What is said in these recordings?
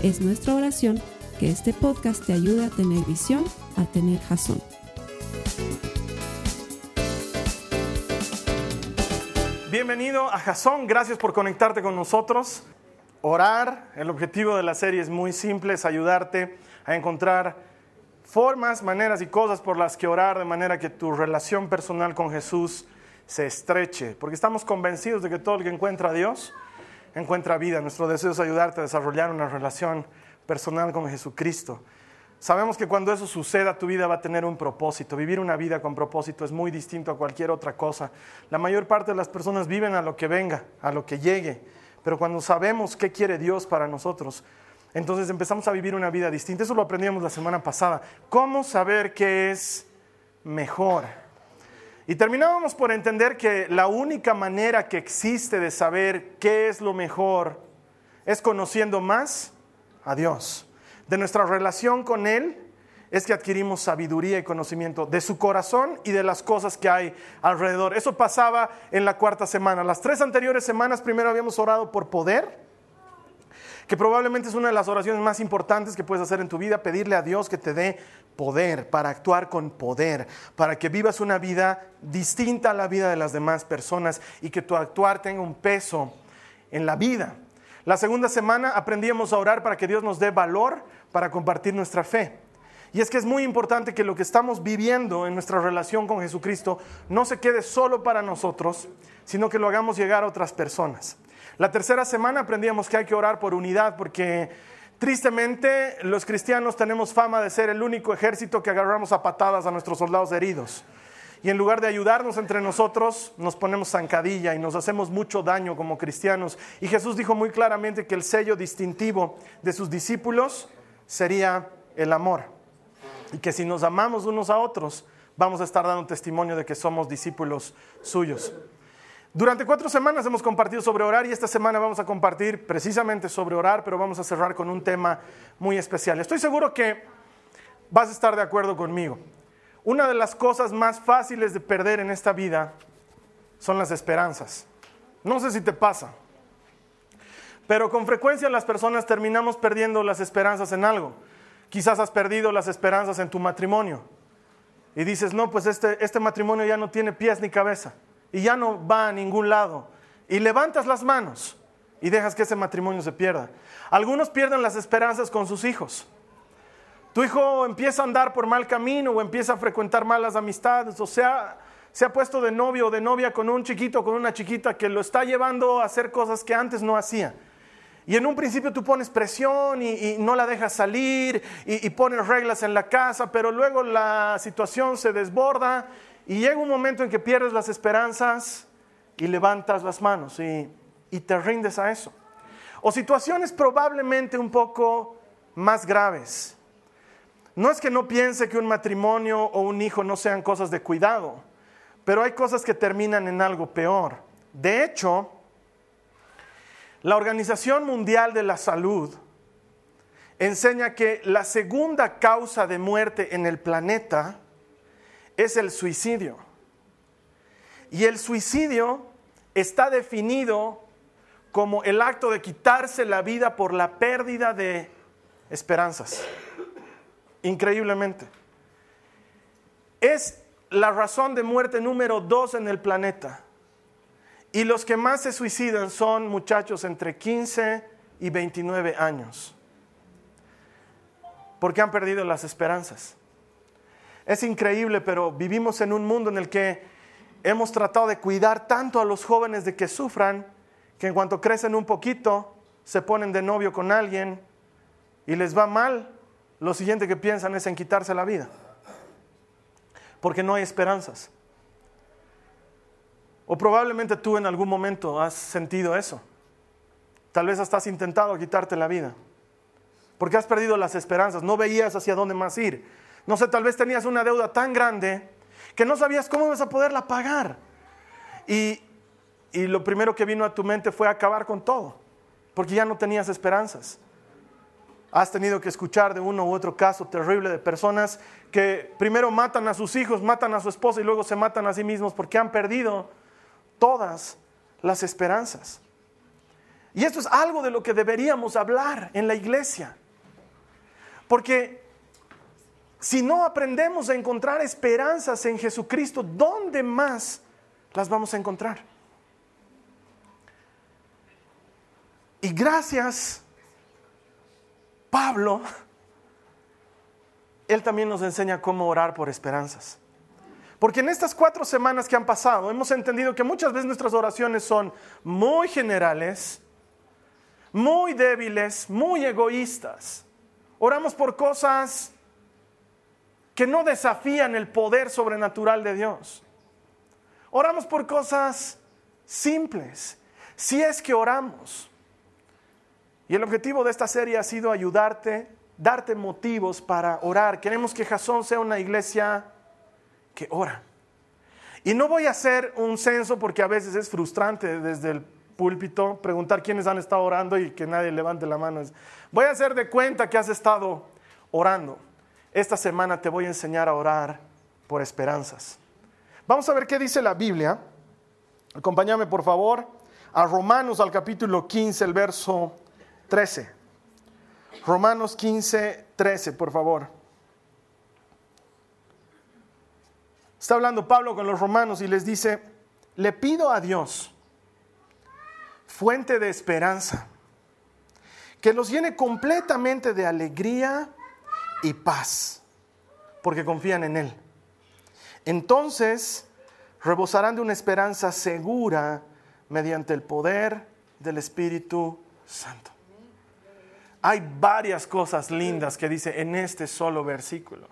Es nuestra oración que este podcast te ayude a tener visión, a tener jazón. Bienvenido a Jazón, gracias por conectarte con nosotros. Orar, el objetivo de la serie es muy simple, es ayudarte a encontrar formas, maneras y cosas por las que orar de manera que tu relación personal con Jesús se estreche, porque estamos convencidos de que todo el que encuentra a Dios encuentra vida. Nuestro deseo es ayudarte a desarrollar una relación personal con Jesucristo. Sabemos que cuando eso suceda, tu vida va a tener un propósito. Vivir una vida con propósito es muy distinto a cualquier otra cosa. La mayor parte de las personas viven a lo que venga, a lo que llegue. Pero cuando sabemos qué quiere Dios para nosotros, entonces empezamos a vivir una vida distinta. Eso lo aprendimos la semana pasada. ¿Cómo saber qué es mejor? Y terminábamos por entender que la única manera que existe de saber qué es lo mejor es conociendo más a Dios. De nuestra relación con Él es que adquirimos sabiduría y conocimiento de su corazón y de las cosas que hay alrededor. Eso pasaba en la cuarta semana. Las tres anteriores semanas primero habíamos orado por poder que probablemente es una de las oraciones más importantes que puedes hacer en tu vida, pedirle a Dios que te dé poder, para actuar con poder, para que vivas una vida distinta a la vida de las demás personas y que tu actuar tenga un peso en la vida. La segunda semana aprendíamos a orar para que Dios nos dé valor para compartir nuestra fe. Y es que es muy importante que lo que estamos viviendo en nuestra relación con Jesucristo no se quede solo para nosotros, sino que lo hagamos llegar a otras personas. La tercera semana aprendíamos que hay que orar por unidad porque tristemente los cristianos tenemos fama de ser el único ejército que agarramos a patadas a nuestros soldados heridos. Y en lugar de ayudarnos entre nosotros, nos ponemos zancadilla y nos hacemos mucho daño como cristianos. Y Jesús dijo muy claramente que el sello distintivo de sus discípulos sería el amor. Y que si nos amamos unos a otros, vamos a estar dando testimonio de que somos discípulos suyos. Durante cuatro semanas hemos compartido sobre orar y esta semana vamos a compartir precisamente sobre orar, pero vamos a cerrar con un tema muy especial. Estoy seguro que vas a estar de acuerdo conmigo. Una de las cosas más fáciles de perder en esta vida son las esperanzas. No sé si te pasa, pero con frecuencia las personas terminamos perdiendo las esperanzas en algo. Quizás has perdido las esperanzas en tu matrimonio y dices, no, pues este, este matrimonio ya no tiene pies ni cabeza y ya no va a ningún lado. Y levantas las manos y dejas que ese matrimonio se pierda. Algunos pierden las esperanzas con sus hijos. Tu hijo empieza a andar por mal camino o empieza a frecuentar malas amistades o sea, se ha puesto de novio o de novia con un chiquito o con una chiquita que lo está llevando a hacer cosas que antes no hacía. Y en un principio tú pones presión y, no la dejas salir y, y, pones reglas en la casa, pero luego la situación se desborda y llega un momento en que pierdes las esperanzas y levantas las manos y, te rindes a eso. O situaciones probablemente un poco más graves. No es que no piense que un matrimonio o un hijo no sean cosas de cuidado, pero hay cosas que terminan en algo peor. De hecho, la Organización Mundial de la Salud enseña que la segunda causa de muerte en el planeta es el suicidio. Y el suicidio está definido como el acto de quitarse la vida por la pérdida de esperanzas. Increíblemente. Es la razón de muerte número dos en el planeta. Y los que más se suicidan son muchachos entre 15 y 29 años. Porque han perdido las esperanzas. Es increíble, pero vivimos en un mundo en el que hemos tratado de cuidar tanto a los jóvenes de que sufran, que en cuanto crecen un poquito, se ponen de novio con alguien y les va mal, lo siguiente que piensan es en quitarse la vida, porque no hay esperanzas. O probablemente tú en algún momento has sentido eso. Tal vez hasta has intentado quitarte la vida. porque has perdido las esperanzas, no veías hacia dónde más ir. No sé, tal vez tenías una deuda tan grande que no sabías cómo ibas a poderla pagar. Y, y lo primero que vino a tu mente fue acabar con todo, porque ya no tenías esperanzas. Has tenido que escuchar de uno u otro caso terrible de personas que primero matan a sus hijos, matan a su esposa y luego se matan a sí mismos porque han perdido todas las esperanzas. Y esto es algo de lo que deberíamos hablar en la iglesia. Porque si no aprendemos a encontrar esperanzas en Jesucristo, ¿dónde más las vamos a encontrar? Y gracias Pablo, él también nos enseña cómo orar por esperanzas. Porque en estas cuatro semanas que han pasado hemos entendido que muchas veces nuestras oraciones son muy generales, muy débiles, muy egoístas. Oramos por cosas que no desafían el poder sobrenatural de Dios. Oramos por cosas simples, si es que oramos. Y el objetivo de esta serie ha sido ayudarte, darte motivos para orar. Queremos que Jasón sea una iglesia que ora. Y no voy a hacer un censo porque a veces es frustrante desde el púlpito preguntar quiénes han estado orando y que nadie levante la mano. Voy a hacer de cuenta que has estado orando. Esta semana te voy a enseñar a orar por esperanzas. Vamos a ver qué dice la Biblia. Acompáñame por favor a Romanos al capítulo 15, el verso 13. Romanos 15, 13, por favor. Está hablando Pablo con los romanos y les dice, le pido a Dios, fuente de esperanza, que los llene completamente de alegría y paz, porque confían en Él. Entonces rebosarán de una esperanza segura mediante el poder del Espíritu Santo. Hay varias cosas lindas que dice en este solo versículo.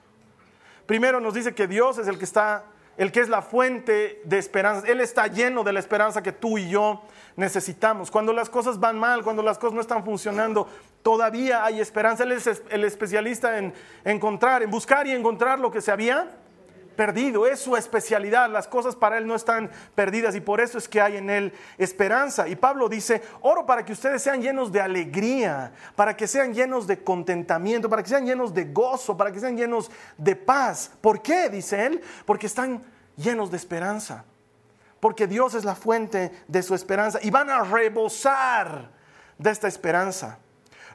Primero nos dice que Dios es el que está, el que es la fuente de esperanza. Él está lleno de la esperanza que tú y yo necesitamos. Cuando las cosas van mal, cuando las cosas no están funcionando, todavía hay esperanza. Él es el especialista en encontrar, en buscar y encontrar lo que se había perdido, es su especialidad, las cosas para él no están perdidas y por eso es que hay en él esperanza. Y Pablo dice, oro para que ustedes sean llenos de alegría, para que sean llenos de contentamiento, para que sean llenos de gozo, para que sean llenos de paz. ¿Por qué? Dice él, porque están llenos de esperanza, porque Dios es la fuente de su esperanza y van a rebosar de esta esperanza.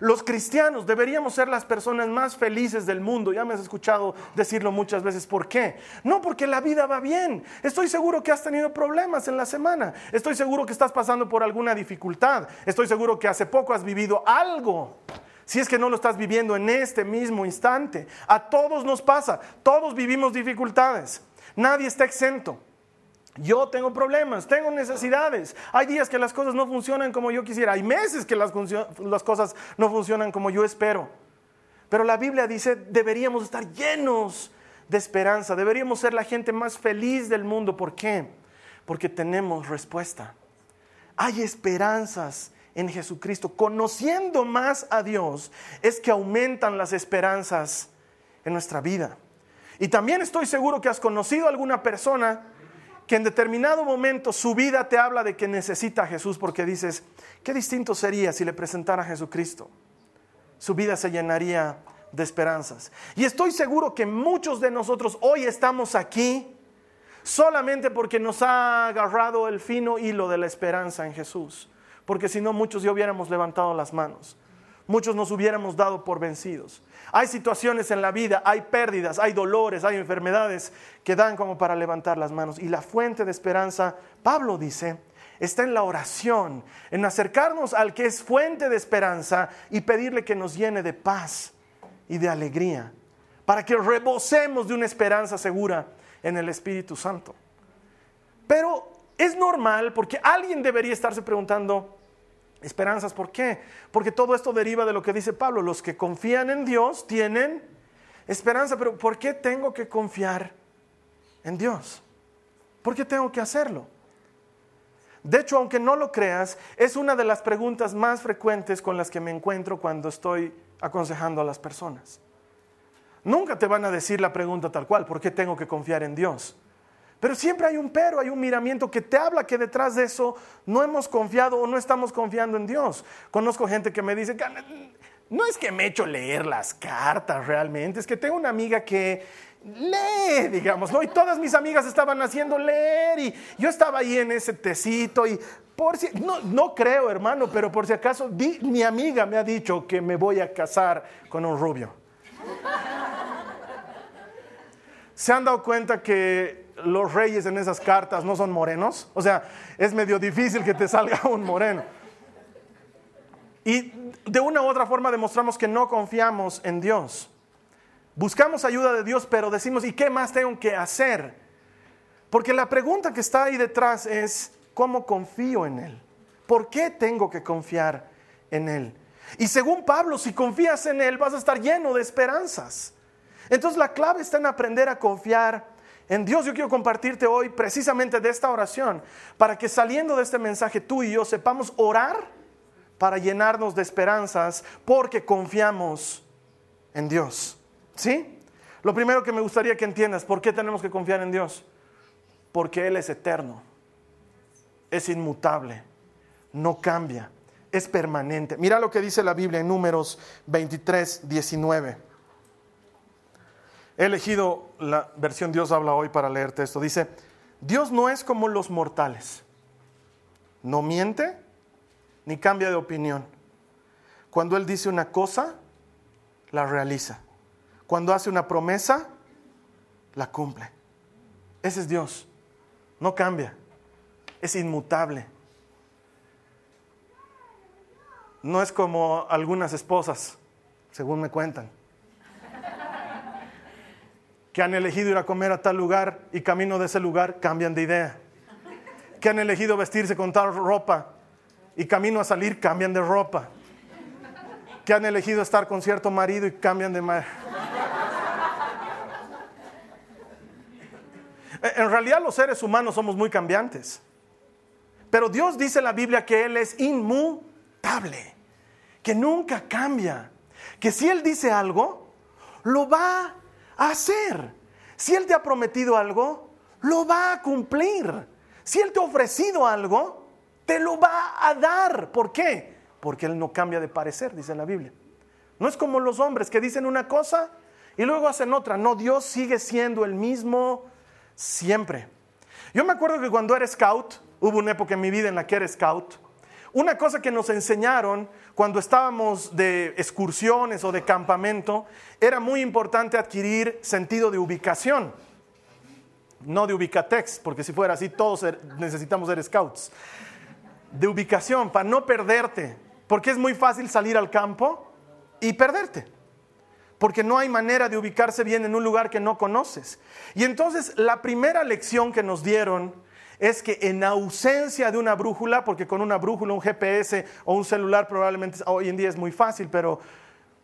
Los cristianos deberíamos ser las personas más felices del mundo. Ya me has escuchado decirlo muchas veces. ¿Por qué? No porque la vida va bien. Estoy seguro que has tenido problemas en la semana. Estoy seguro que estás pasando por alguna dificultad. Estoy seguro que hace poco has vivido algo. Si es que no lo estás viviendo en este mismo instante. A todos nos pasa. Todos vivimos dificultades. Nadie está exento. Yo tengo problemas, tengo necesidades. Hay días que las cosas no funcionan como yo quisiera. Hay meses que las, cosas no funcionan como yo espero. Pero la Biblia dice, deberíamos estar llenos de esperanza. Deberíamos ser la gente más feliz del mundo. ¿Por qué? Porque tenemos respuesta. Hay esperanzas en Jesucristo. Conociendo más a Dios es que aumentan las esperanzas en nuestra vida. Y también estoy seguro que has conocido a alguna persona que en determinado momento su vida te habla de que necesita a Jesús porque dices, qué distinto sería si le presentara a Jesucristo. Su vida se llenaría de esperanzas. Y estoy seguro que muchos de nosotros hoy estamos aquí solamente porque nos ha agarrado el fino hilo de la esperanza en Jesús. Porque si no, muchos ya hubiéramos levantado las manos. Muchos nos hubiéramos dado por vencidos. Hay situaciones en la vida, hay pérdidas, hay dolores, hay enfermedades que dan como para levantar las manos. Y la fuente de esperanza, Pablo dice, está en la oración, en acercarnos al que es fuente de esperanza y pedirle que nos llene de paz y de alegría, para que rebosemos de una esperanza segura en el Espíritu Santo. Pero es normal porque alguien debería estarse preguntando, Esperanzas, ¿por qué? Porque todo esto deriva de lo que dice Pablo. Los que confían en Dios tienen esperanza, pero ¿por qué tengo que confiar en Dios? ¿Por qué tengo que hacerlo? De hecho, aunque no lo creas, es una de las preguntas más frecuentes con las que me encuentro cuando estoy aconsejando a las personas. Nunca te van a decir la pregunta tal cual, ¿por qué tengo que confiar en Dios? Pero siempre hay un pero, hay un miramiento que te habla que detrás de eso no hemos confiado o no estamos confiando en Dios. Conozco gente que me dice, no es que me he hecho leer las cartas realmente, es que tengo una amiga que lee, digamos, ¿no? Y todas mis amigas estaban haciendo leer y yo estaba ahí en ese tecito y por si, no, no creo, hermano, pero por si acaso, mi amiga me ha dicho que me voy a casar con un rubio. ¿Se han dado cuenta que los reyes en esas cartas no son morenos? O sea, es medio difícil que te salga un moreno. Y de una u otra forma demostramos que no confiamos en Dios. Buscamos ayuda de Dios, pero decimos, ¿y qué más tengo que hacer? Porque la pregunta que está ahí detrás es, ¿cómo confío en Él? ¿Por qué tengo que confiar en Él? Y según Pablo, si confías en Él, vas a estar lleno de esperanzas. Entonces la clave está en aprender a confiar en Dios. Yo quiero compartirte hoy precisamente de esta oración, para que saliendo de este mensaje tú y yo sepamos orar para llenarnos de esperanzas, porque confiamos en Dios. ¿Sí? Lo primero que me gustaría que entiendas, ¿por qué tenemos que confiar en Dios? Porque Él es eterno, es inmutable, no cambia, es permanente. Mira lo que dice la Biblia en números 23, 19. He elegido la versión Dios habla hoy para leerte esto. Dice, Dios no es como los mortales. No miente ni cambia de opinión. Cuando Él dice una cosa, la realiza. Cuando hace una promesa, la cumple. Ese es Dios. No cambia. Es inmutable. No es como algunas esposas, según me cuentan, que han elegido ir a comer a tal lugar y camino de ese lugar cambian de idea. Que han elegido vestirse con tal ropa y camino a salir cambian de ropa. Que han elegido estar con cierto marido y cambian de marido. En realidad los seres humanos somos muy cambiantes. Pero Dios dice en la Biblia que Él es inmutable, que nunca cambia, que si Él dice algo, lo va hacer. Si Él te ha prometido algo, lo va a cumplir. Si Él te ha ofrecido algo, te lo va a dar. ¿Por qué? Porque Él no cambia de parecer, dice la Biblia. No es como los hombres que dicen una cosa y luego hacen otra. No, Dios sigue siendo el mismo siempre. Yo me acuerdo que cuando era scout, hubo una época en mi vida en la que era scout, una cosa que nos enseñaron cuando estábamos de excursiones o de campamento, era muy importante adquirir sentido de ubicación, no de ubicatex, porque si fuera así todos necesitamos ser scouts, de ubicación para no perderte, porque es muy fácil salir al campo y perderte porque no hay manera de ubicarse bien en un lugar que no conoces. Y entonces la primera lección que nos dieron es que en ausencia de una brújula, porque con una brújula, un GPS o un celular probablemente hoy en día es muy fácil, pero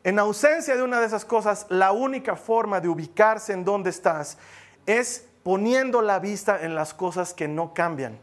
en ausencia de una de esas cosas, la única forma de ubicarse en donde estás es poniendo la vista en las cosas que no cambian,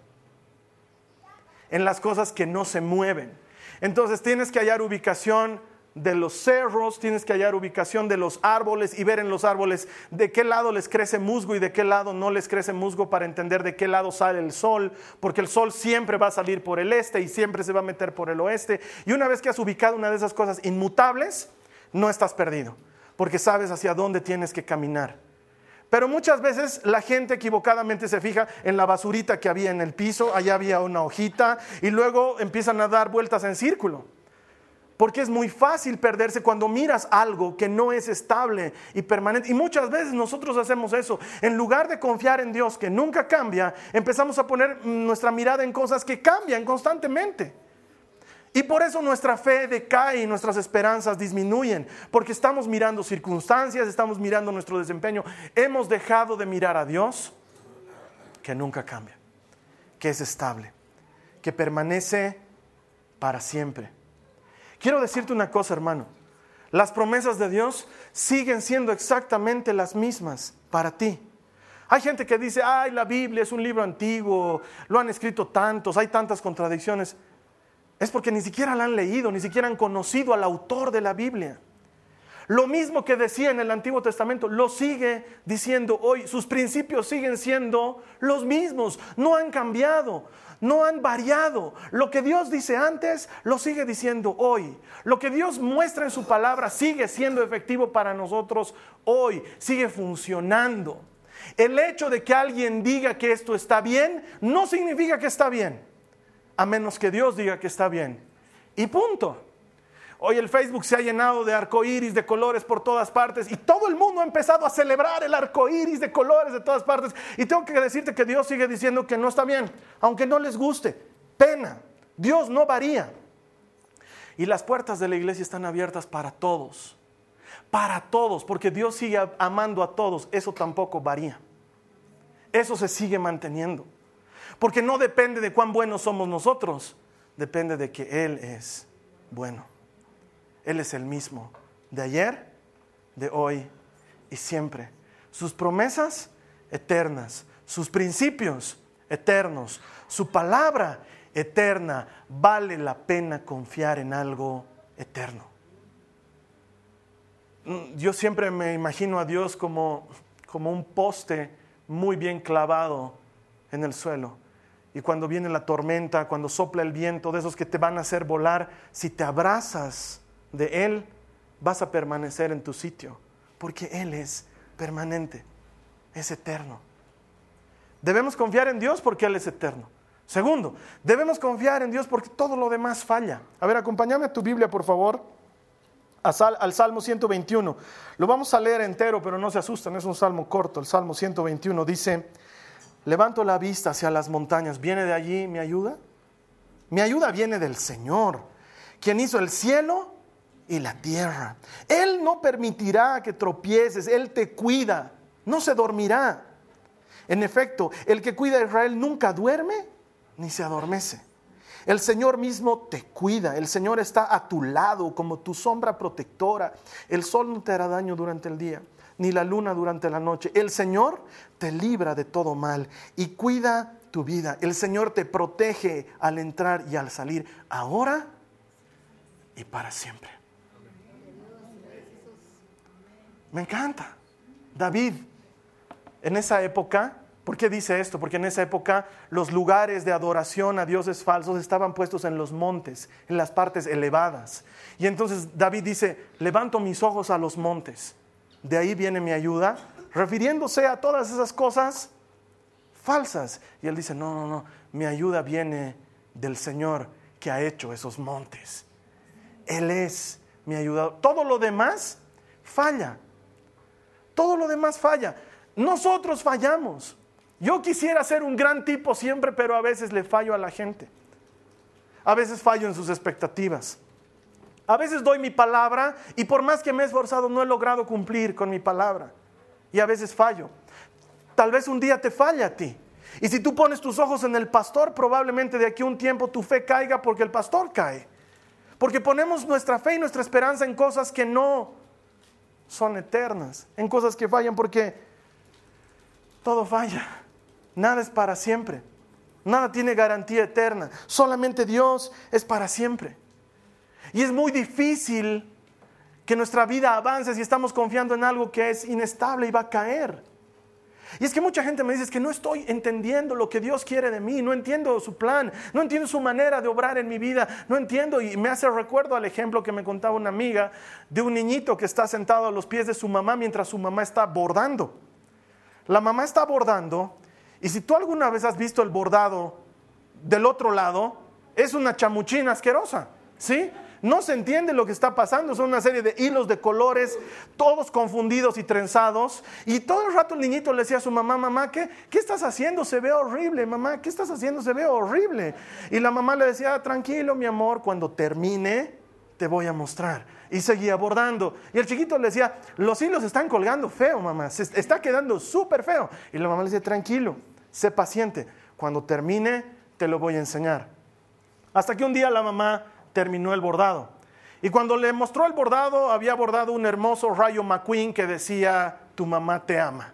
en las cosas que no se mueven. Entonces tienes que hallar ubicación de los cerros, tienes que hallar ubicación de los árboles y ver en los árboles de qué lado les crece musgo y de qué lado no les crece musgo para entender de qué lado sale el sol, porque el sol siempre va a salir por el este y siempre se va a meter por el oeste. Y una vez que has ubicado una de esas cosas inmutables, no estás perdido, porque sabes hacia dónde tienes que caminar. Pero muchas veces la gente equivocadamente se fija en la basurita que había en el piso, allá había una hojita y luego empiezan a dar vueltas en círculo. Porque es muy fácil perderse cuando miras algo que no es estable y permanente. Y muchas veces nosotros hacemos eso. En lugar de confiar en Dios que nunca cambia, empezamos a poner nuestra mirada en cosas que cambian constantemente. Y por eso nuestra fe decae y nuestras esperanzas disminuyen. Porque estamos mirando circunstancias, estamos mirando nuestro desempeño. Hemos dejado de mirar a Dios que nunca cambia, que es estable, que permanece para siempre. Quiero decirte una cosa, hermano. Las promesas de Dios siguen siendo exactamente las mismas para ti. Hay gente que dice, ay, la Biblia es un libro antiguo, lo han escrito tantos, hay tantas contradicciones. Es porque ni siquiera la han leído, ni siquiera han conocido al autor de la Biblia. Lo mismo que decía en el Antiguo Testamento, lo sigue diciendo hoy. Sus principios siguen siendo los mismos, no han cambiado, no han variado. Lo que Dios dice antes, lo sigue diciendo hoy. Lo que Dios muestra en su palabra sigue siendo efectivo para nosotros hoy, sigue funcionando. El hecho de que alguien diga que esto está bien, no significa que está bien, a menos que Dios diga que está bien. Y punto. Hoy el Facebook se ha llenado de arcoíris de colores por todas partes y todo el mundo ha empezado a celebrar el arcoíris de colores de todas partes. Y tengo que decirte que Dios sigue diciendo que no está bien, aunque no les guste. Pena. Dios no varía. Y las puertas de la iglesia están abiertas para todos. Para todos, porque Dios sigue amando a todos. Eso tampoco varía. Eso se sigue manteniendo. Porque no depende de cuán buenos somos nosotros, depende de que Él es bueno. Él es el mismo, de ayer, de hoy y siempre. Sus promesas eternas, sus principios eternos, su palabra eterna. Vale la pena confiar en algo eterno. Mm, yo siempre me imagino a Dios como, como un poste muy bien clavado en el suelo. Y cuando viene la tormenta, cuando sopla el viento, de esos que te van a hacer volar, si te abrazas de Él, vas a permanecer en tu sitio, porque Él es permanente, es eterno. Debemos confiar en Dios porque Él es eterno. Segundo, debemos confiar en Dios porque todo lo demás falla. A ver, acompáñame a tu Biblia, por favor, al Salmo 121. Lo vamos a leer entero, pero no se asusten, es un salmo corto. El Salmo 121 dice, levanto la vista hacia las montañas. ¿Viene de allí mi ayuda? Mi ayuda viene del Señor, quien hizo el cielo y la tierra. Él no permitirá que tropieces, Él te cuida, no se dormirá. En efecto, el que cuida a Israel nunca duerme ni se adormece. El Señor mismo te cuida, el Señor está a tu lado como tu sombra protectora. El sol no te hará daño durante el día, ni la luna durante la noche. El Señor te libra de todo mal y cuida tu vida. El Señor te protege al entrar y al salir, ahora y para siempre. Me encanta. David, en esa época, ¿por qué dice esto? Porque en esa época los lugares de adoración a dioses falsos estaban puestos en los montes, en las partes elevadas. Y entonces David dice, levanto mis ojos a los montes. De ahí viene mi ayuda, refiriéndose a todas esas cosas falsas. Y él dice, no, no, no, mi ayuda viene del Señor que ha hecho esos montes. Él es mi ayuda. Todo lo demás falla. Todo lo demás falla. Nosotros fallamos. Yo quisiera ser un gran tipo siempre, pero a veces le fallo a la gente. A veces fallo en sus expectativas. A veces doy mi palabra y por más que me he esforzado no he logrado cumplir con mi palabra. Y a veces fallo. Tal vez un día te falla a ti. Y si tú pones tus ojos en el pastor, probablemente de aquí a un tiempo tu fe caiga porque el pastor cae. Porque ponemos nuestra fe y nuestra esperanza en cosas que no son eternas, en cosas que fallan, porque todo falla, nada es para siempre, nada tiene garantía eterna, solamente Dios es para siempre. Y es muy difícil que nuestra vida avance si estamos confiando en algo que es inestable y va a caer. Y es que mucha gente me dice que no estoy entendiendo lo que Dios quiere de mí, no entiendo su plan, no entiendo su manera de obrar en mi vida, no entiendo y me hace recuerdo al ejemplo que me contaba una amiga de un niñito que está sentado a los pies de su mamá mientras su mamá está bordando. La mamá está bordando y si tú alguna vez has visto el bordado del otro lado, es una chamuchina asquerosa, ¿sí? No se entiende lo que está pasando, son una serie de hilos de colores, todos confundidos y trenzados. Y todo el rato el niñito le decía a su mamá, mamá, ¿qué, ¿qué estás haciendo? Se ve horrible, mamá, ¿qué estás haciendo? Se ve horrible. Y la mamá le decía, tranquilo, mi amor, cuando termine te voy a mostrar. Y seguía bordando. Y el chiquito le decía, los hilos están colgando feo, mamá, se está quedando súper feo. Y la mamá le decía, tranquilo, sé paciente, cuando termine te lo voy a enseñar. Hasta que un día la mamá terminó el bordado. Y cuando le mostró el bordado, había bordado un hermoso rayo McQueen que decía, tu mamá te ama.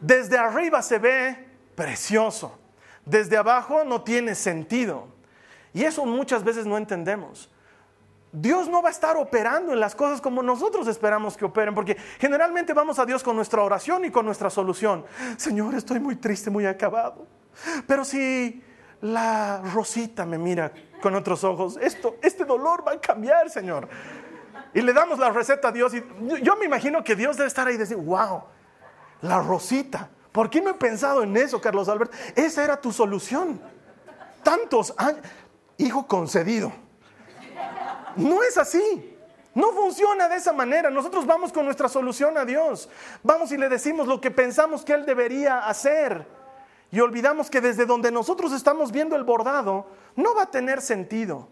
Desde arriba se ve precioso, desde abajo no tiene sentido. Y eso muchas veces no entendemos. Dios no va a estar operando en las cosas como nosotros esperamos que operen, porque generalmente vamos a Dios con nuestra oración y con nuestra solución. Señor, estoy muy triste, muy acabado. Pero si la Rosita me mira con otros ojos, esto, este dolor va a cambiar, Señor. Y le damos la receta a Dios. Y yo me imagino que Dios debe estar ahí y decir, wow, la Rosita. ¿Por qué no he pensado en eso, Carlos Albert? Esa era tu solución. Tantos años. Hijo concedido no es así. No funciona de esa manera. Nosotros vamos con nuestra solución a Dios. Vamos y le decimos lo que pensamos que Él debería hacer. Y olvidamos que desde donde nosotros estamos viendo el bordado, no va a tener sentido.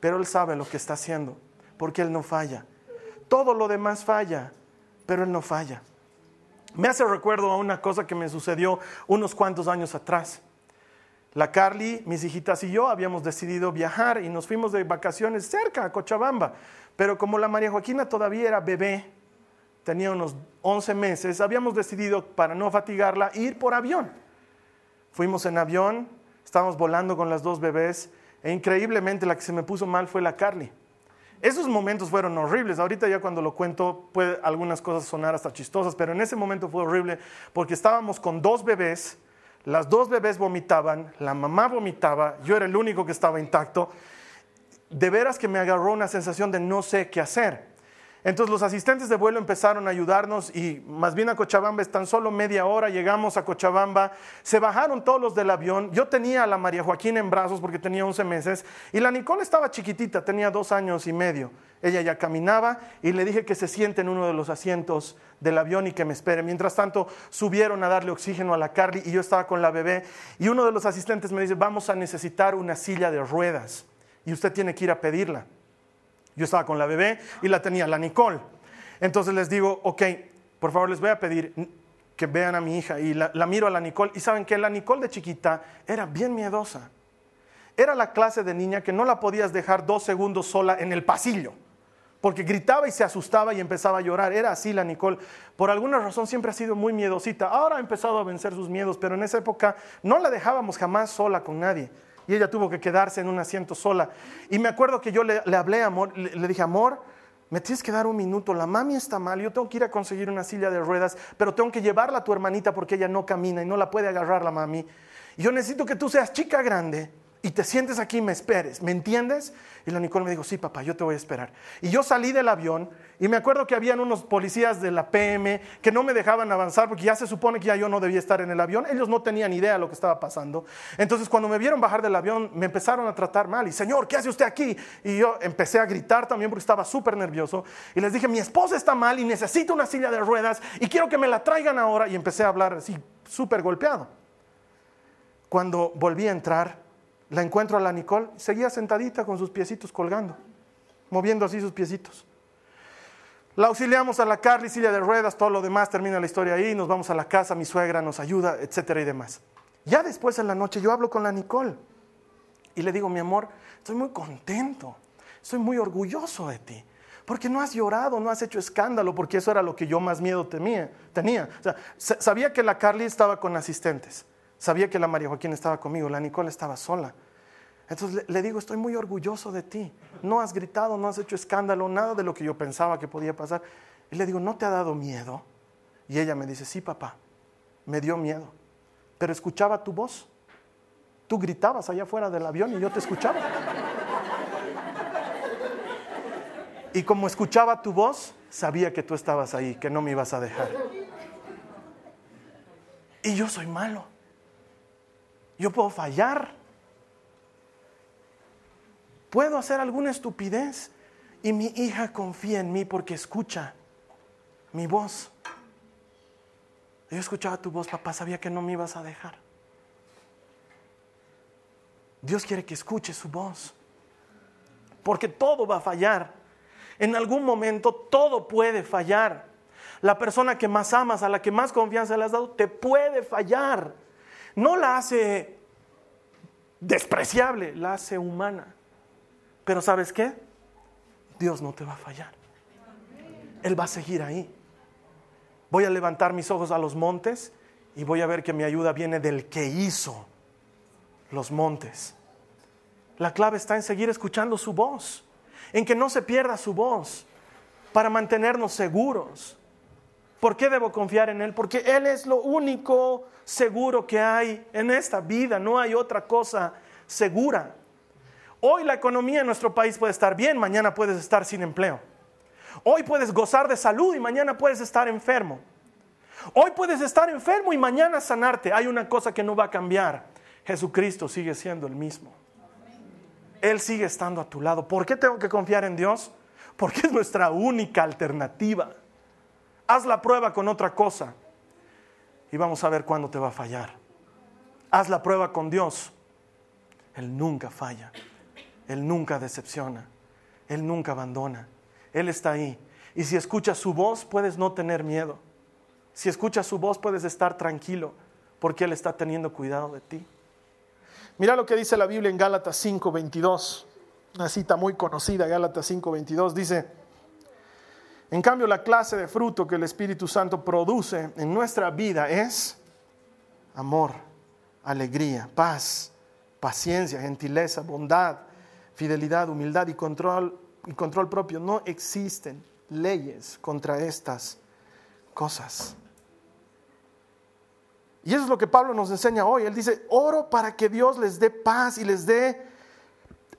Pero Él sabe lo que está haciendo, porque Él no falla. Todo lo demás falla, pero Él no falla. Me hace recuerdo a una cosa que me sucedió unos cuantos años atrás. La Carly, mis hijitas y yo habíamos decidido viajar y nos fuimos de vacaciones cerca a Cochabamba. Pero como la María Joaquina todavía era bebé, tenía unos 11 meses, habíamos decidido, para no fatigarla, ir por avión. Fuimos en avión, estábamos volando con las dos bebés e increíblemente la que se me puso mal fue la Carly. Esos momentos fueron horribles. Ahorita ya cuando lo cuento puede algunas cosas sonar hasta chistosas, pero en ese momento fue horrible porque estábamos con dos bebés las dos bebés vomitaban, la mamá vomitaba, yo era el único que estaba intacto. De veras que me agarró una sensación de no sé qué hacer. Entonces los asistentes de vuelo empezaron a ayudarnos y más bien a Cochabamba es tan solo media hora, llegamos a Cochabamba, se bajaron todos los del avión, yo tenía a la María Joaquina en brazos porque tenía 11 meses y la Nicole estaba chiquitita, tenía dos años y medio. Ella ya caminaba y le dije que se siente en uno de los asientos del avión y que me espere. Mientras tanto, subieron a darle oxígeno a la Carly y yo estaba con la bebé y uno de los asistentes me dice, vamos a necesitar una silla de ruedas y usted tiene que ir a pedirla. Yo estaba con la bebé y la tenía la Nicole. Entonces les digo, ok, por favor les voy a pedir que vean a mi hija y la, la miro a la Nicole y saben que la Nicole de chiquita era bien miedosa. Era la clase de niña que no la podías dejar dos segundos sola en el pasillo porque gritaba y se asustaba y empezaba a llorar. Era así la Nicole. Por alguna razón siempre ha sido muy miedosita. Ahora ha empezado a vencer sus miedos, pero en esa época no la dejábamos jamás sola con nadie. Y ella tuvo que quedarse en un asiento sola. Y me acuerdo que yo le, hablé, amor, le, le dije, amor, me tienes que dar un minuto, la mami está mal, yo tengo que ir a conseguir una silla de ruedas, pero tengo que llevarla a tu hermanita porque ella no camina y no la puede agarrar la mami. Y yo necesito que tú seas chica grande y te sientes aquí y me esperes, ¿me entiendes? Y la Nicole me dijo, sí, papá, yo te voy a esperar. Y yo salí del avión y me acuerdo que habían unos policías de la PM que no me dejaban avanzar porque ya se supone que ya yo no debía estar en el avión. Ellos no tenían idea de lo que estaba pasando. Entonces cuando me vieron bajar del avión me empezaron a tratar mal. Y, señor, ¿qué hace usted aquí? Y yo empecé a gritar también porque estaba súper nervioso. Y les dije, mi esposa está mal y necesito una silla de ruedas y quiero que me la traigan ahora. Y empecé a hablar así, súper golpeado. Cuando volví a entrar, la encuentro a la Nicole, seguía sentadita con sus piecitos colgando, moviendo así sus piecitos. La auxiliamos a la Carly, silla de ruedas, todo lo demás, termina la historia ahí, nos vamos a la casa, mi suegra nos ayuda, etcétera y demás. Ya después en la noche yo hablo con la Nicole y le digo, mi amor, estoy muy contento, estoy muy orgulloso de ti, porque no has llorado, no has hecho escándalo, porque eso era lo que yo más miedo temía, tenía. Sabía que la Carly estaba con asistentes. Sabía que la María Joaquín estaba conmigo, la Nicole estaba sola. Entonces le, digo, estoy muy orgulloso de ti. No has gritado, no has hecho escándalo, nada de lo que yo pensaba que podía pasar. Y le digo, ¿no te ha dado miedo? Y ella me dice, sí, papá, me dio miedo. Pero escuchaba tu voz. Tú gritabas allá afuera del avión y yo te escuchaba. Y como escuchaba tu voz, sabía que tú estabas ahí, que no me ibas a dejar. Y yo soy malo. Yo puedo fallar. Puedo hacer alguna estupidez. Y mi hija confía en mí porque escucha mi voz. Yo escuchaba tu voz, papá, sabía que no me ibas a dejar. Dios quiere que escuche su voz. Porque todo va a fallar. En algún momento todo puede fallar. La persona que más amas, a la que más confianza le has dado, te puede fallar no la hace despreciable, la hace humana. Pero ¿sabes qué? Dios no te va a fallar. Él va a seguir ahí. Voy a levantar mis ojos a los montes y voy a ver que mi ayuda viene del que hizo los montes. La clave está en seguir escuchando su voz. en que no se pierda su voz para mantenernos seguros. ¿Por qué debo confiar en Él? Porque Él es lo único seguro que hay en esta vida, no hay otra cosa segura. Hoy la economía en nuestro país puede estar bien, mañana puedes estar sin empleo. Hoy puedes gozar de salud y mañana puedes estar enfermo. Hoy puedes estar enfermo y mañana sanarte. Hay una cosa que no va a cambiar. Jesucristo sigue siendo el mismo. Él sigue estando a tu lado. ¿Por qué tengo que confiar en Dios? Porque es nuestra única alternativa. Haz la prueba con otra cosa y vamos a ver cuándo te va a fallar. Haz la prueba con Dios. Él nunca falla. Él nunca decepciona. Él nunca abandona. Él está ahí. Y si escuchas su voz, puedes no tener miedo. Si escuchas su voz, puedes estar tranquilo porque Él está teniendo cuidado de ti. Mira lo que dice la Biblia en Gálatas 5:22, una cita muy conocida, Gálatas 5:22, dice, en cambio la clase de fruto que el Espíritu Santo produce en nuestra vida es amor, alegría, paz, paciencia, gentileza, bondad, fidelidad, humildad y control, y control propio. No existen leyes contra estas cosas. Y eso es lo que Pablo nos enseña hoy. Él dice, oro para que Dios les dé paz y les dé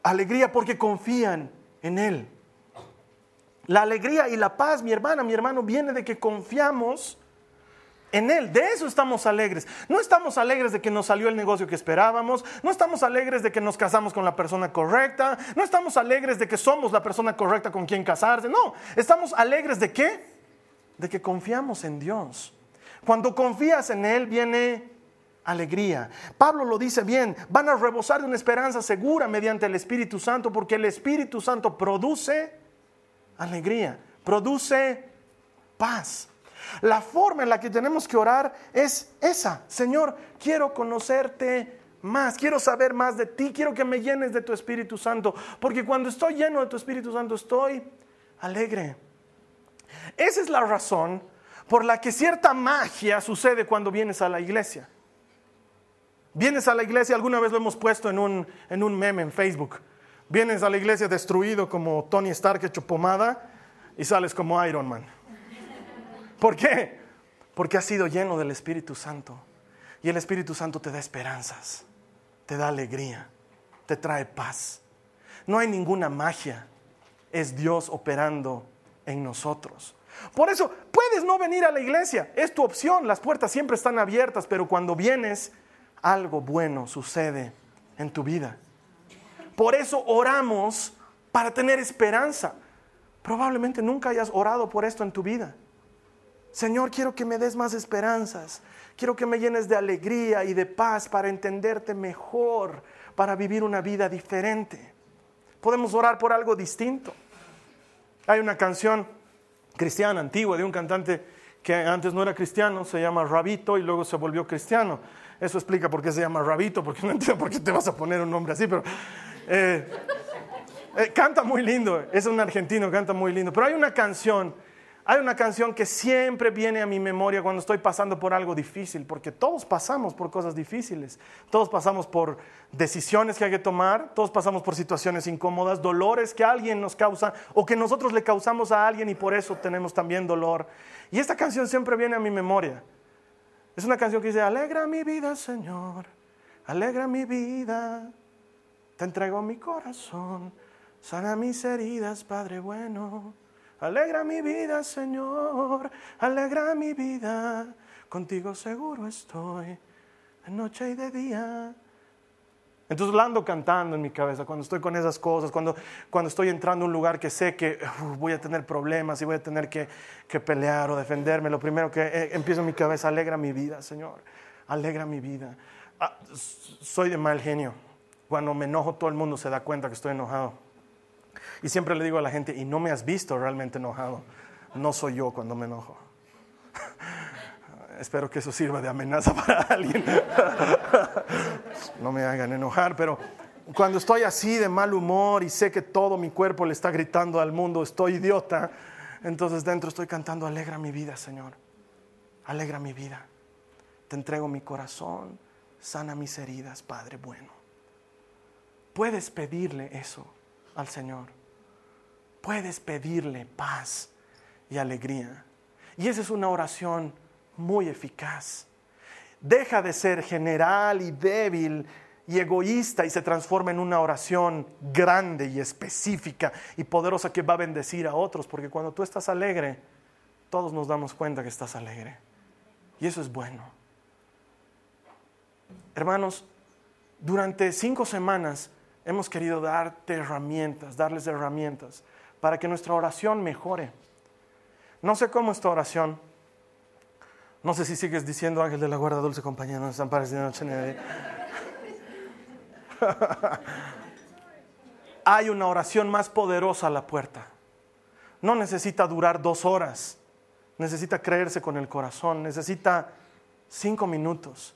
alegría porque confían en Él. La alegría y la paz, mi hermana, mi hermano, viene de que confiamos en Él. De eso estamos alegres. No estamos alegres de que nos salió el negocio que esperábamos. No estamos alegres de que nos casamos con la persona correcta. No estamos alegres de que somos la persona correcta con quien casarse. No, estamos alegres de qué? De que confiamos en Dios. Cuando confías en Él viene alegría. Pablo lo dice bien, van a rebosar de una esperanza segura mediante el Espíritu Santo, porque el Espíritu Santo produce alegría, produce paz. La forma en la que tenemos que orar es esa, Señor, quiero conocerte más, quiero saber más de ti, quiero que me llenes de tu Espíritu Santo, porque cuando estoy lleno de tu Espíritu Santo estoy alegre. Esa es la razón por la que cierta magia sucede cuando vienes a la iglesia. Vienes a la iglesia, alguna vez lo hemos puesto en un, en un meme en Facebook. Vienes a la iglesia destruido como Tony Stark hecho pomada y sales como Iron Man. ¿Por qué? Porque has sido lleno del Espíritu Santo. Y el Espíritu Santo te da esperanzas, te da alegría, te trae paz. No hay ninguna magia, es Dios operando en nosotros. Por eso puedes no venir a la iglesia, es tu opción, las puertas siempre están abiertas, pero cuando vienes, algo bueno sucede en tu vida. Por eso oramos para tener esperanza. Probablemente nunca hayas orado por esto en tu vida. Señor, quiero que me des más esperanzas. Quiero que me llenes de alegría y de paz para entenderte mejor, para vivir una vida diferente. Podemos orar por algo distinto. Hay una canción cristiana antigua de un cantante que antes no era cristiano, se llama Rabito y luego se volvió cristiano. Eso explica por qué se llama Rabito, porque no entiendo por qué te vas a poner un nombre así, pero eh, eh, canta muy lindo, es un argentino, canta muy lindo. Pero hay una canción hay una canción que siempre viene a mi memoria cuando estoy pasando por algo difícil, porque todos pasamos por cosas difíciles, todos pasamos por decisiones que hay que tomar, todos pasamos por situaciones incómodas, dolores que alguien nos causa o que nosotros le causamos a alguien y por eso tenemos también dolor. Y esta canción siempre viene a mi memoria. Es una canción que dice, alegra mi vida, Señor, alegra mi vida, te entrego mi corazón, sana mis heridas, Padre bueno. Alegra mi vida, Señor, alegra mi vida. Contigo seguro estoy, de noche y de día. Entonces ando cantando en mi cabeza cuando estoy con esas cosas, cuando, cuando estoy entrando a un lugar que sé que voy a tener problemas y voy a tener que, que pelear o defenderme. Lo primero que eh, empiezo en mi cabeza, alegra mi vida, Señor, alegra mi vida. Ah, soy de mal genio. Cuando me enojo todo el mundo se da cuenta que estoy enojado. Y siempre le digo a la gente, y no me has visto realmente enojado. No soy yo cuando me enojo. Espero que eso sirva de amenaza para alguien. no me hagan enojar, pero cuando estoy así de mal humor y sé que todo mi cuerpo le está gritando al mundo, estoy idiota, entonces dentro estoy cantando, alegra mi vida, Señor. Alegra mi vida. Te entrego mi corazón, sana mis heridas, Padre bueno. Puedes pedirle eso al Señor. puedes pedirle paz y alegría. Y esa es una oración muy eficaz. Deja de ser general y débil y egoísta y se transforma en una oración grande y específica y poderosa que va a bendecir a otros, porque cuando tú estás alegre, todos nos damos cuenta que estás alegre. Y eso es bueno. Hermanos, durante cinco semanas hemos querido darte herramientas, darles herramientas para que nuestra oración mejore. No sé cómo es tu oración. No sé si sigues diciendo ángel de la guarda, dulce compañía, no están pareciendo noche ni Hay una oración más poderosa a la puerta. No necesita durar dos horas. Necesita creerse con el corazón. Necesita cinco minutos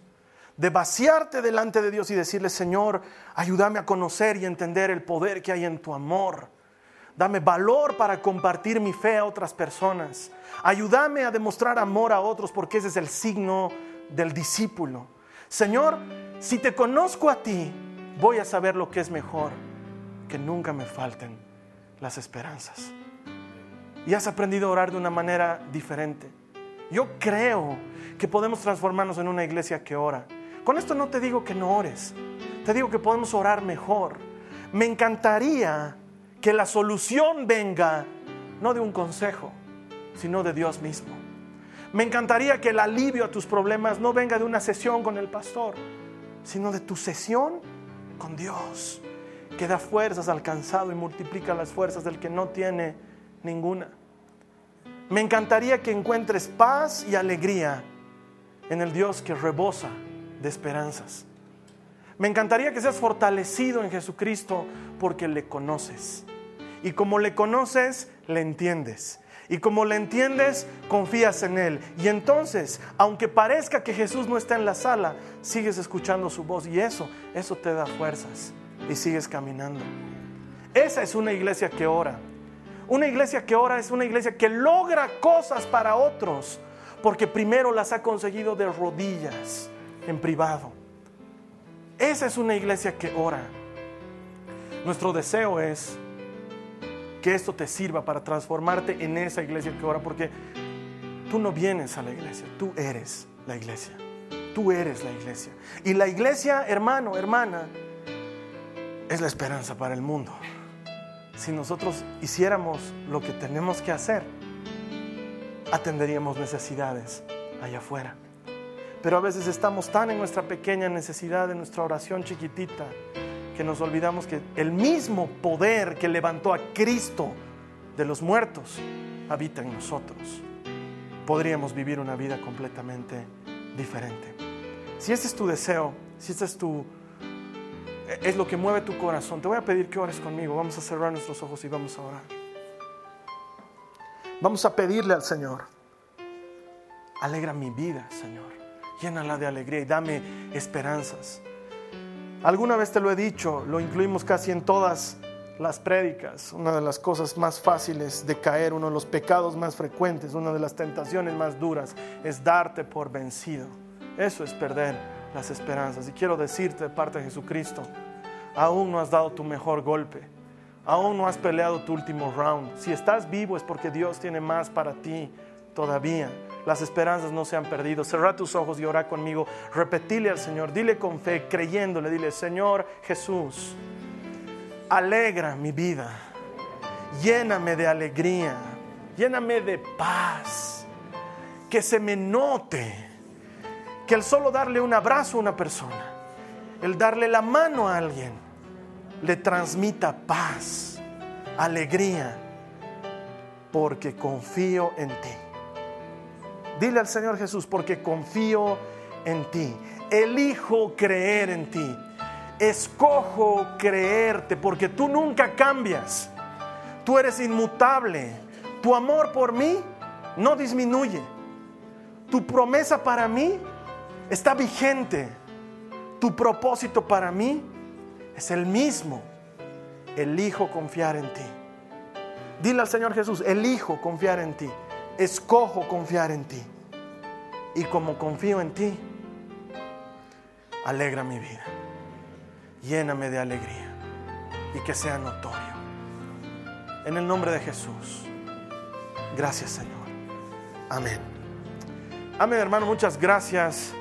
de vaciarte delante de Dios y decirle, Señor, ayúdame a conocer y entender el poder que hay en tu amor. Dame valor para compartir mi fe a otras personas. Ayúdame a demostrar amor a otros porque ese es el signo del discípulo. Señor, si te conozco a ti, voy a saber lo que es mejor, que nunca me falten las esperanzas. Y has aprendido a orar de una manera diferente. Yo creo que podemos transformarnos en una iglesia que ora. Con esto no te digo que no ores, te digo que podemos orar mejor. Me encantaría que la solución venga no de un consejo, sino de Dios mismo. Me encantaría que el alivio a tus problemas no venga de una sesión con el pastor, sino de tu sesión con Dios, que da fuerzas al cansado y multiplica las fuerzas del que no tiene ninguna. Me encantaría que encuentres paz y alegría en el Dios que rebosa de esperanzas. Me encantaría que seas fortalecido en Jesucristo porque le conoces. Y como le conoces, le entiendes. Y como le entiendes, confías en Él. Y entonces, aunque parezca que Jesús no está en la sala, sigues escuchando su voz. Y eso, eso te da fuerzas. Y sigues caminando. Esa es una iglesia que ora. Una iglesia que ora es una iglesia que logra cosas para otros. Porque primero las ha conseguido de rodillas, en privado. Esa es una iglesia que ora. Nuestro deseo es que esto te sirva para transformarte en esa iglesia que ora, porque tú no vienes a la iglesia, tú eres la iglesia. Tú eres la iglesia. Y la iglesia, hermano, hermana, es la esperanza para el mundo. Si nosotros hiciéramos lo que tenemos que hacer, atenderíamos necesidades allá afuera. Pero a veces estamos tan en nuestra pequeña necesidad, en nuestra oración chiquitita, que nos olvidamos que el mismo poder que levantó a Cristo de los muertos habita en nosotros. Podríamos vivir una vida completamente diferente. Si este es tu deseo, si este es tu es lo que mueve tu corazón, te voy a pedir que ores conmigo. Vamos a cerrar nuestros ojos y vamos a orar. Vamos a pedirle al Señor, alegra mi vida, Señor. Llénala de alegría y dame esperanzas. Alguna vez te lo he dicho, lo incluimos casi en todas las prédicas. Una de las cosas más fáciles de caer, uno de los pecados más frecuentes, una de las tentaciones más duras es darte por vencido. Eso es perder las esperanzas. Y quiero decirte de parte de Jesucristo, aún no has dado tu mejor golpe. Aún no has peleado tu último round. Si estás vivo es porque Dios tiene más para ti todavía. Las esperanzas no se han perdido. Cerra tus ojos y ora conmigo. Repetile al Señor. Dile con fe, creyéndole. Dile, Señor Jesús, alegra mi vida. Lléname de alegría. Lléname de paz. Que se me note que el solo darle un abrazo a una persona, el darle la mano a alguien, le transmita paz, alegría, porque confío en ti. Dile al Señor Jesús, porque confío en ti. Elijo creer en ti. Escojo creerte porque tú nunca cambias. Tú eres inmutable. Tu amor por mí no disminuye. Tu promesa para mí está vigente. Tu propósito para mí es el mismo. Elijo confiar en ti. Dile al Señor Jesús, elijo confiar en ti escojo confiar en ti. Y como confío en ti, alegra mi vida. Lléname de alegría y que sea notorio. en el nombre de Jesús. Gracias Señor. Amén. Amén hermano, muchas gracias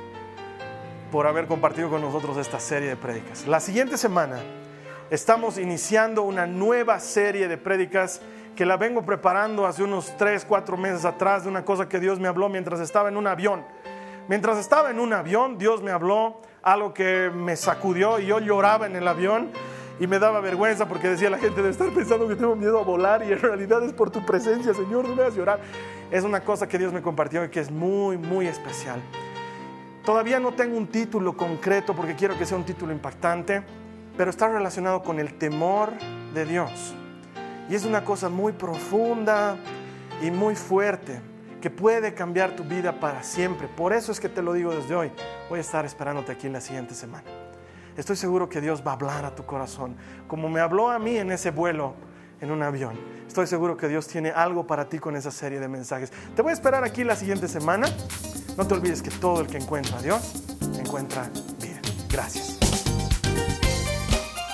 por haber compartido con nosotros esta serie de prédicas. La siguiente semana estamos iniciando una nueva serie de prédicas que la vengo preparando hace unos 3, 4 meses atrás de una cosa que Dios me habló mientras estaba en un avión. Mientras estaba en un avión, Dios me habló algo que me sacudió y yo lloraba en el avión y me daba vergüenza porque decía la gente debe estar pensando que tengo miedo a volar y en realidad es por tu presencia, Señor, no me hagas llorar. Es una cosa que Dios me compartió y que es muy, muy especial. Todavía no tengo un título concreto porque quiero que sea un título impactante, pero está relacionado con el temor de Dios. Y es una cosa muy profunda y muy fuerte que puede cambiar tu vida para siempre. Por eso es que te lo digo desde hoy. Voy a estar esperándote aquí en la siguiente semana. Estoy seguro que Dios va a hablar a tu corazón, como me habló a mí en ese vuelo en un avión. Estoy seguro que Dios tiene algo para ti con esa serie de mensajes. Te voy a esperar aquí la siguiente semana. No te olvides que todo el que encuentra a Dios encuentra vida. Gracias.